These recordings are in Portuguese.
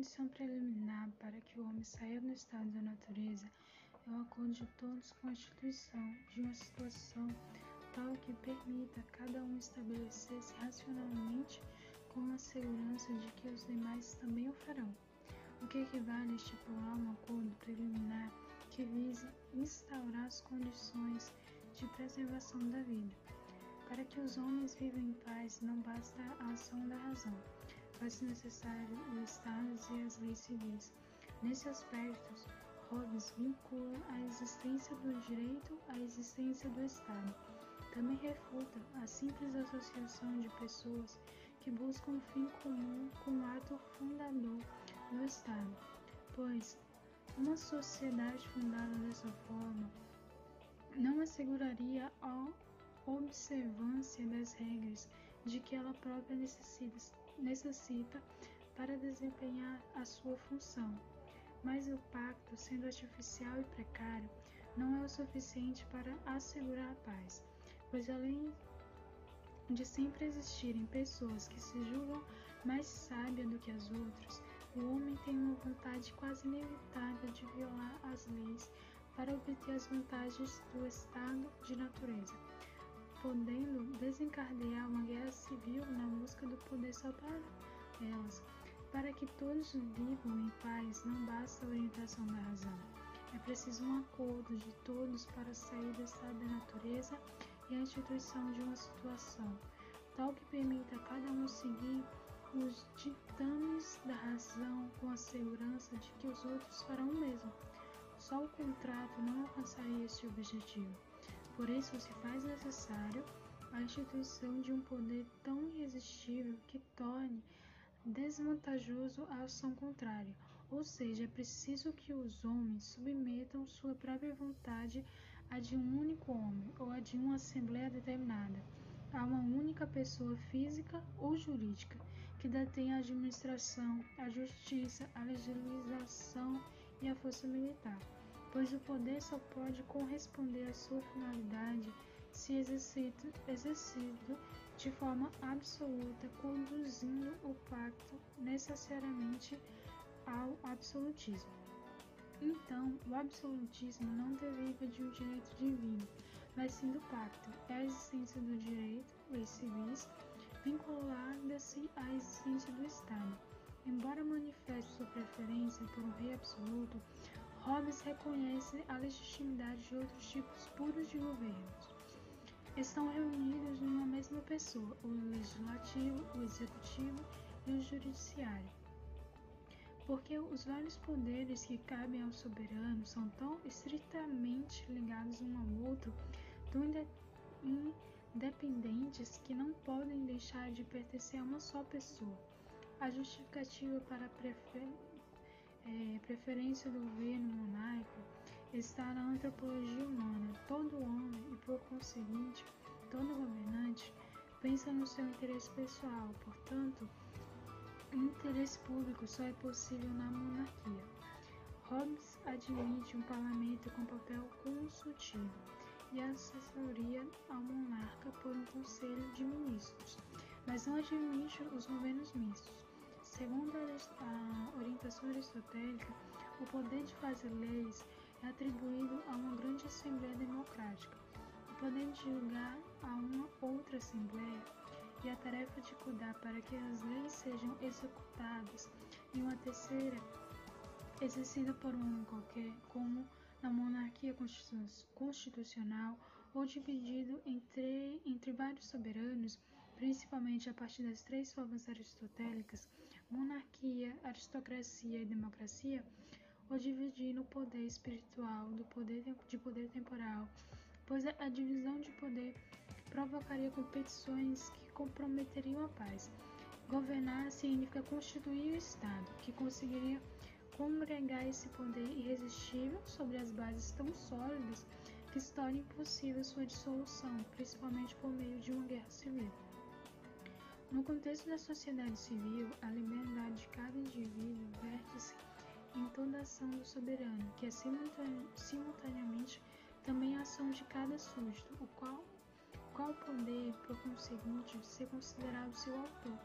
condição preliminar para que o homem saia do estado da natureza é o acordo de todos com a instituição de uma situação tal que permita a cada um estabelecer-se racionalmente com a segurança de que os demais também o farão. O que equivale a estipular um acordo preliminar que vise instaurar as condições de preservação da vida. Para que os homens vivam em paz, não basta a ação da razão, faz necessário o Estado e as leis civis. Nesse aspecto, Hobbes vincula a existência do direito à existência do Estado. Também refuta a simples associação de pessoas que buscam um fim comum com o ato fundador do Estado, pois uma sociedade fundada dessa forma não asseguraria a observância das regras de que ela própria necessita, para desempenhar a sua função. Mas o pacto, sendo artificial e precário, não é o suficiente para assegurar a paz, pois além de sempre existirem pessoas que se julgam mais sábias do que as outras, o homem tem uma vontade quase inevitável de violar as leis para obter as vantagens do estado de natureza, podendo desencadear uma guerra civil na busca do poder só para elas. Para que todos vivam em paz, não basta a orientação da razão. É preciso um acordo de todos para sair do estado da natureza e a instituição de uma situação, tal que permita a cada um seguir os ditames da razão com a segurança de que os outros farão o mesmo. Só o contrato não alcançaria este objetivo. Por isso se faz necessário a instituição de um poder tão irresistível que torne desvantajoso a ação contrária, ou seja, é preciso que os homens submetam sua própria vontade à de um único homem ou à de uma assembleia determinada a uma única pessoa física ou jurídica que detém a administração, a justiça, a legislação e a força militar, pois o poder só pode corresponder à sua finalidade se exercido, exercido de forma absoluta, conduzindo o pacto necessariamente ao absolutismo. Então, o absolutismo não deriva de um direito divino, mas sim do pacto. É a existência do direito, leis civis, vinculada-se à existência do Estado. Embora manifeste sua preferência por um rei absoluto, Hobbes reconhece a legitimidade de outros tipos puros de governos. Estão reunidos numa mesma pessoa, o legislativo, o executivo e o judiciário porque os vários poderes que cabem ao soberano são tão estritamente ligados um ao outro, tão independentes que não podem deixar de pertencer a uma só pessoa. A justificativa para a. é, preferência do governo monárquico está na antropologia humana. Todo homem, e por conseguinte, todo governante, pensa no seu interesse pessoal, portanto, o interesse público só é possível na monarquia. Hobbes admite um parlamento com papel consultivo e assessoria ao monarca por um conselho de ministros, mas não admite os governos mistos. Segundo a orientação aristotélica, o poder de fazer leis é atribuído a uma grande assembleia democrática. O poder de julgar a uma outra assembleia e a tarefa de cuidar para que as leis sejam executadas, e uma terceira, exercida por um qualquer, como na monarquia constitucional, ou dividido entre, entre vários soberanos, principalmente a partir das três formas aristotélicas, monarquia, aristocracia e democracia, ou dividindo o poder espiritual do poder de poder temporal, pois a divisão de poder provocaria competições que comprometeriam a paz. Governar significa constituir o Estado, que conseguiria congregar esse poder irresistível sobre as bases tão sólidas que se torna impossível sua dissolução, principalmente por meio de uma guerra civil. No contexto da sociedade civil, a liberdade de cada indivíduo verte-se em toda ação do soberano, que é simultaneamente também a ação de cada súdito, o qual qual poder, por conseguinte, ser considerado seu autor.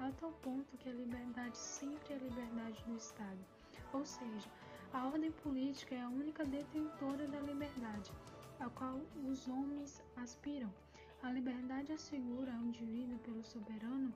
a tal ponto que a liberdade sempre é a liberdade do Estado. Ou seja, a ordem política é a única detentora da liberdade, a qual os homens aspiram. A liberdade assegura ao indivíduo pelo soberano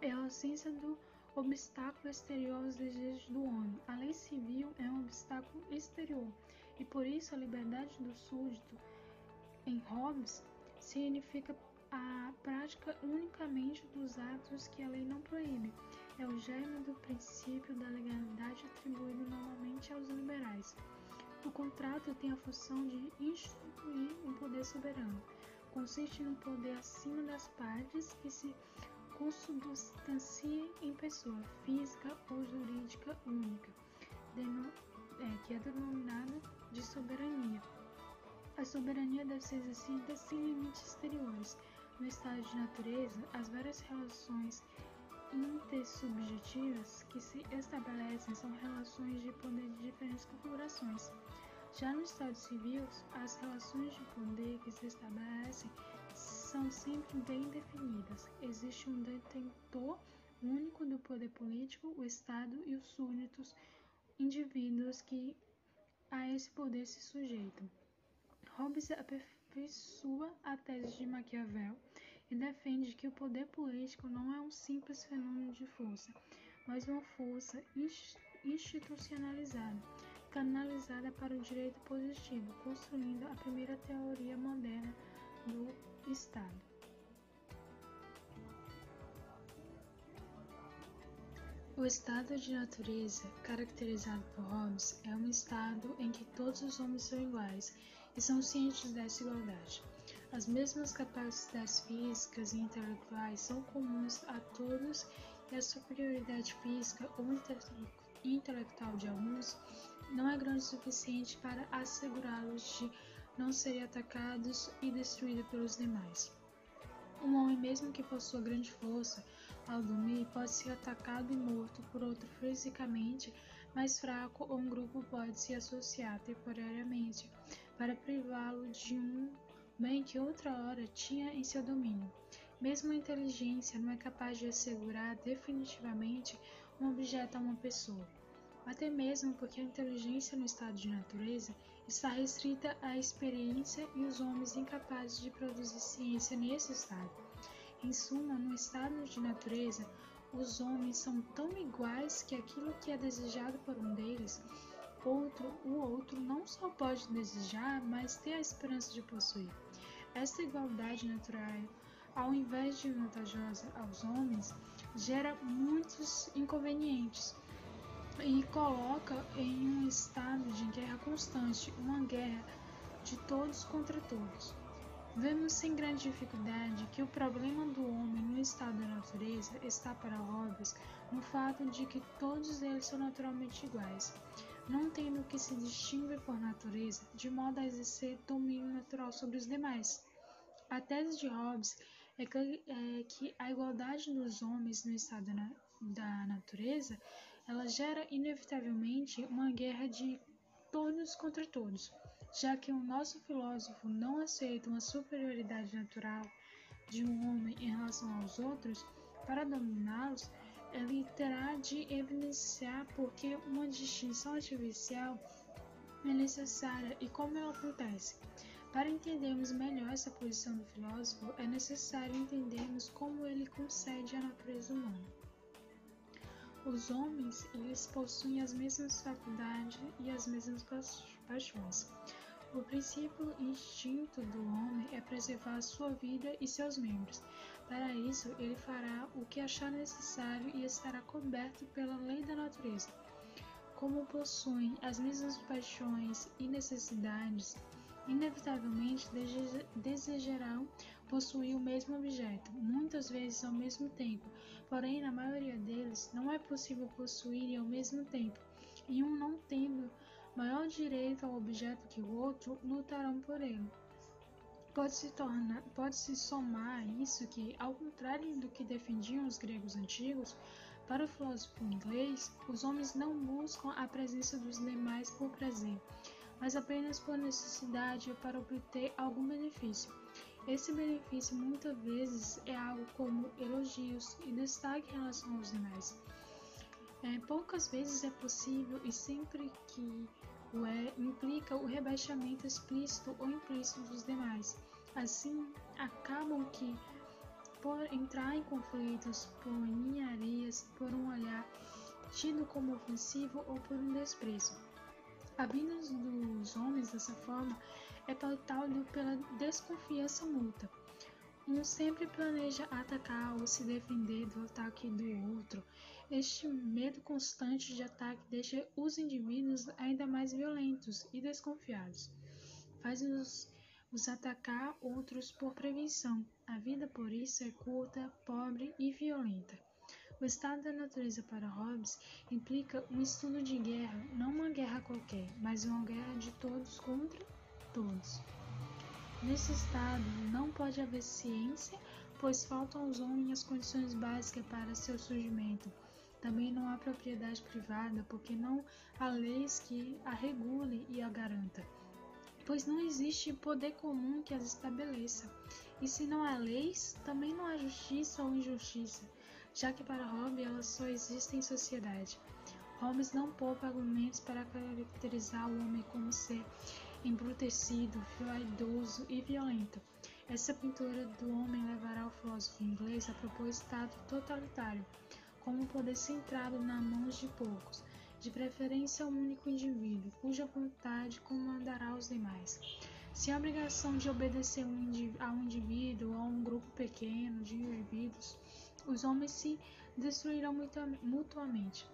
é a ausência do obstáculo exterior aos desejos do homem. A lei civil é um obstáculo exterior e por isso a liberdade do súdito em Hobbes significa a prática unicamente dos atos que a lei não proíbe. É o germe do princípio da legalidade atribuído normalmente aos liberais. O contrato tem a função de instituir um poder soberano. Consiste no poder acima das partes que se consubstancia em pessoa física ou jurídica única, é, que é denominada de soberania. A soberania deve ser exercida sem limites exteriores. No estado de natureza, as várias relações intersubjetivas que se estabelecem são relações de poder de diferentes configurações. Já no Estado civil, as relações de poder que se estabelecem são sempre bem definidas. Existe um detentor único do poder político, o Estado e os súditos, indivíduos que a esse poder se sujeitam. Hobbes aperfeiçoa a tese de Maquiavel e defende que o poder político não é um simples fenômeno de força, mas uma força institucionalizada canalizada para o direito positivo, construindo a primeira teoria moderna do Estado. O estado de natureza, caracterizado por Hobbes, é um estado em que todos os homens são iguais e são cientes dessa igualdade. As mesmas capacidades físicas e intelectuais são comuns a todos e a superioridade física ou intelectual de alguns não é grande o suficiente para assegurá-los de não serem atacados e destruídos pelos demais. Um homem, mesmo que possua grande força, ao dormir pode ser atacado e morto por outro fisicamente mais fraco ou um grupo pode se associar temporariamente para privá-lo de um bem que outra hora tinha em seu domínio. Mesmo a inteligência não é capaz de assegurar definitivamente um objeto a uma pessoa até mesmo porque a inteligência no estado de natureza está restrita à experiência e os homens incapazes de produzir ciência nesse estado. Em suma, no estado de natureza, os homens são tão iguais que aquilo que é desejado por um deles, outro, o outro não só pode desejar, mas ter a esperança de possuir. Esta igualdade natural, ao invés de vantajosa aos homens, gera muitos inconvenientes e coloca em um estado de guerra constante, uma guerra de todos contra todos. Vemos sem grande dificuldade que o problema do homem no estado da natureza está para Hobbes no fato de que todos eles são naturalmente iguais, não tendo que se distinguir por natureza, de modo a exercer domínio natural sobre os demais. A tese de Hobbes é que, é que a igualdade dos homens no estado da, da natureza ela gera inevitavelmente uma guerra de todos contra todos, já que o nosso filósofo não aceita uma superioridade natural de um homem em relação aos outros, para dominá-los, ele terá de evidenciar porque uma distinção artificial é necessária e como ela acontece. Para entendermos melhor essa posição do filósofo, é necessário entendermos como ele concede a natureza humana. Os homens, eles possuem as mesmas faculdades e as mesmas paixões. O princípio instinto do homem é preservar sua vida e seus membros. Para isso, ele fará o que achar necessário e estará coberto pela lei da natureza. Como possuem as mesmas paixões e necessidades, inevitavelmente desejarão possuir o mesmo objeto, muitas vezes ao mesmo tempo, porém, na maioria deles, não é possível possuir ao mesmo tempo, e um não tendo maior direito ao objeto que o outro, lutarão por ele. Pode-se tornar, pode-se somar a isso que, ao contrário do que defendiam os gregos antigos, para o filósofo inglês, os homens não buscam a presença dos demais por prazer, mas apenas por necessidade para obter algum benefício. Esse benefício muitas vezes é algo como elogios e destaque em relação aos demais. É, poucas vezes é possível e sempre que o é implica o rebaixamento explícito ou implícito dos demais. Assim, acabam que por entrar em conflitos, por ninharias, por um olhar tido como ofensivo ou por um desprezo. A dos homens dessa forma é pautado pela desconfiança mútua. Um sempre planeja atacar ou se defender do ataque do outro. Este medo constante de ataque deixa os indivíduos ainda mais violentos e desconfiados. Faz-os os atacar outros por prevenção. A vida, por isso, é curta, pobre e violenta. O estado da natureza para Hobbes implica um estudo de guerra, não uma guerra qualquer, mas uma guerra de todos contra todos. Nesse estado, não pode haver ciência, pois faltam aos homens as condições básicas para seu surgimento. Também não há propriedade privada, porque não há leis que a regule e a garanta pois não existe poder comum que as estabeleça. E se não há leis, também não há justiça ou injustiça, já que para Hobbes elas só existem em sociedade. Hobbes não poupa argumentos para caracterizar o homem como ser embrutecido, vaidoso e violento. Essa pintura do homem levará o filósofo inglês a propor Estado totalitário, como um poder centrado nas mãos de poucos, de preferência um único indivíduo, cuja vontade comandará os demais. Se a obrigação de obedecer a um indivíduo a um grupo pequeno de indivíduos, os homens se destruirão mutuamente.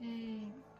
É,